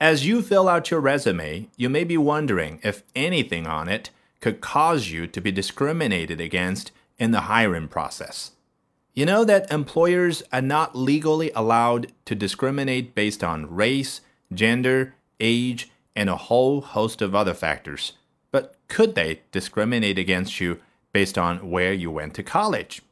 As you fill out your resume, you may be wondering if anything on it could cause you to be discriminated against in the hiring process. You know that employers are not legally allowed to discriminate based on race, gender, age, and a whole host of other factors. But could they discriminate against you based on where you went to college?